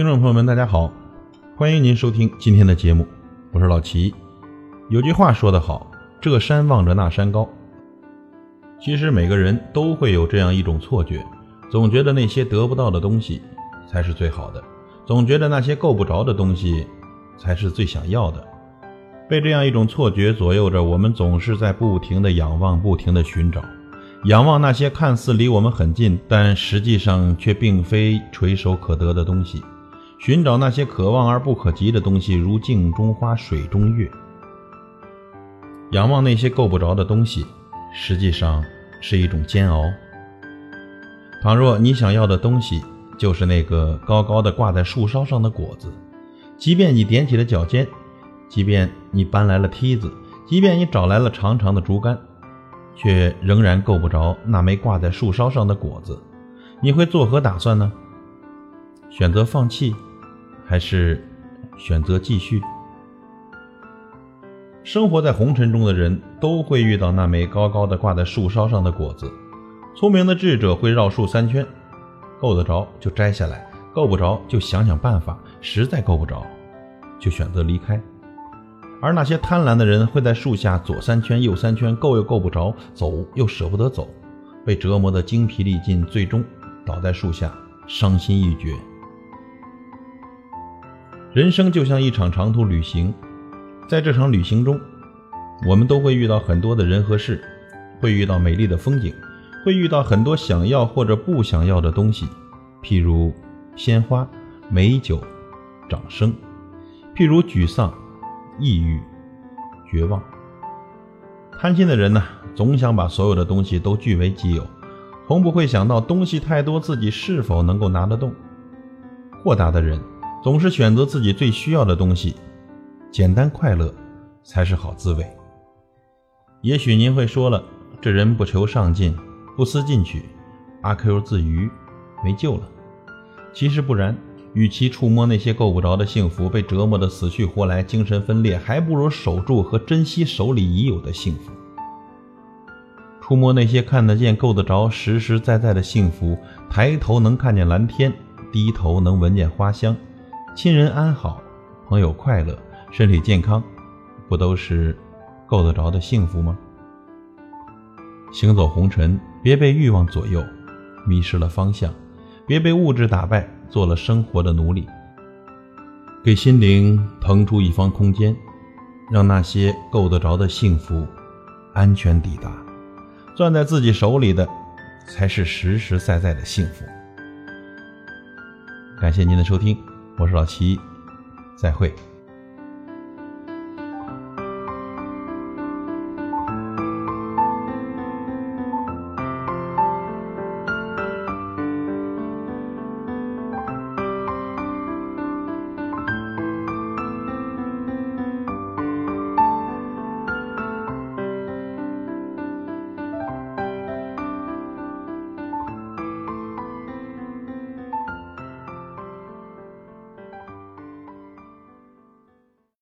听众朋友们，大家好，欢迎您收听今天的节目，我是老齐。有句话说得好，这山望着那山高。其实每个人都会有这样一种错觉，总觉得那些得不到的东西才是最好的，总觉得那些够不着的东西才是最想要的。被这样一种错觉左右着，我们总是在不停的仰望，不停的寻找。仰望那些看似离我们很近，但实际上却并非垂手可得的东西；寻找那些可望而不可及的东西，如镜中花、水中月。仰望那些够不着的东西，实际上是一种煎熬。倘若你想要的东西就是那个高高的挂在树梢上的果子，即便你踮起了脚尖，即便你搬来了梯子，即便你找来了长长的竹竿。却仍然够不着那枚挂在树梢上的果子，你会作何打算呢？选择放弃，还是选择继续？生活在红尘中的人都会遇到那枚高高的挂在树梢上的果子。聪明的智者会绕树三圈，够得着就摘下来，够不着就想想办法，实在够不着，就选择离开。而那些贪婪的人会在树下左三圈右三圈，够又够不着，走又舍不得走，被折磨得精疲力尽，最终倒在树下，伤心欲绝。人生就像一场长途旅行，在这场旅行中，我们都会遇到很多的人和事，会遇到美丽的风景，会遇到很多想要或者不想要的东西，譬如鲜花、美酒、掌声，譬如沮丧。抑郁、绝望、贪心的人呢，总想把所有的东西都据为己有，从不会想到东西太多，自己是否能够拿得动。豁达的人总是选择自己最需要的东西，简单快乐才是好滋味。也许您会说了，这人不求上进，不思进取，阿 Q 自娱，没救了。其实不然。与其触摸那些够不着的幸福，被折磨得死去活来、精神分裂，还不如守住和珍惜手里已有的幸福。触摸那些看得见、够得着、实实在在的幸福，抬头能看见蓝天，低头能闻见花香，亲人安好，朋友快乐，身体健康，不都是够得着的幸福吗？行走红尘，别被欲望左右，迷失了方向；别被物质打败。做了生活的奴隶，给心灵腾出一方空间，让那些够得着的幸福安全抵达。攥在自己手里的，才是实实在在的幸福。感谢您的收听，我是老齐，再会。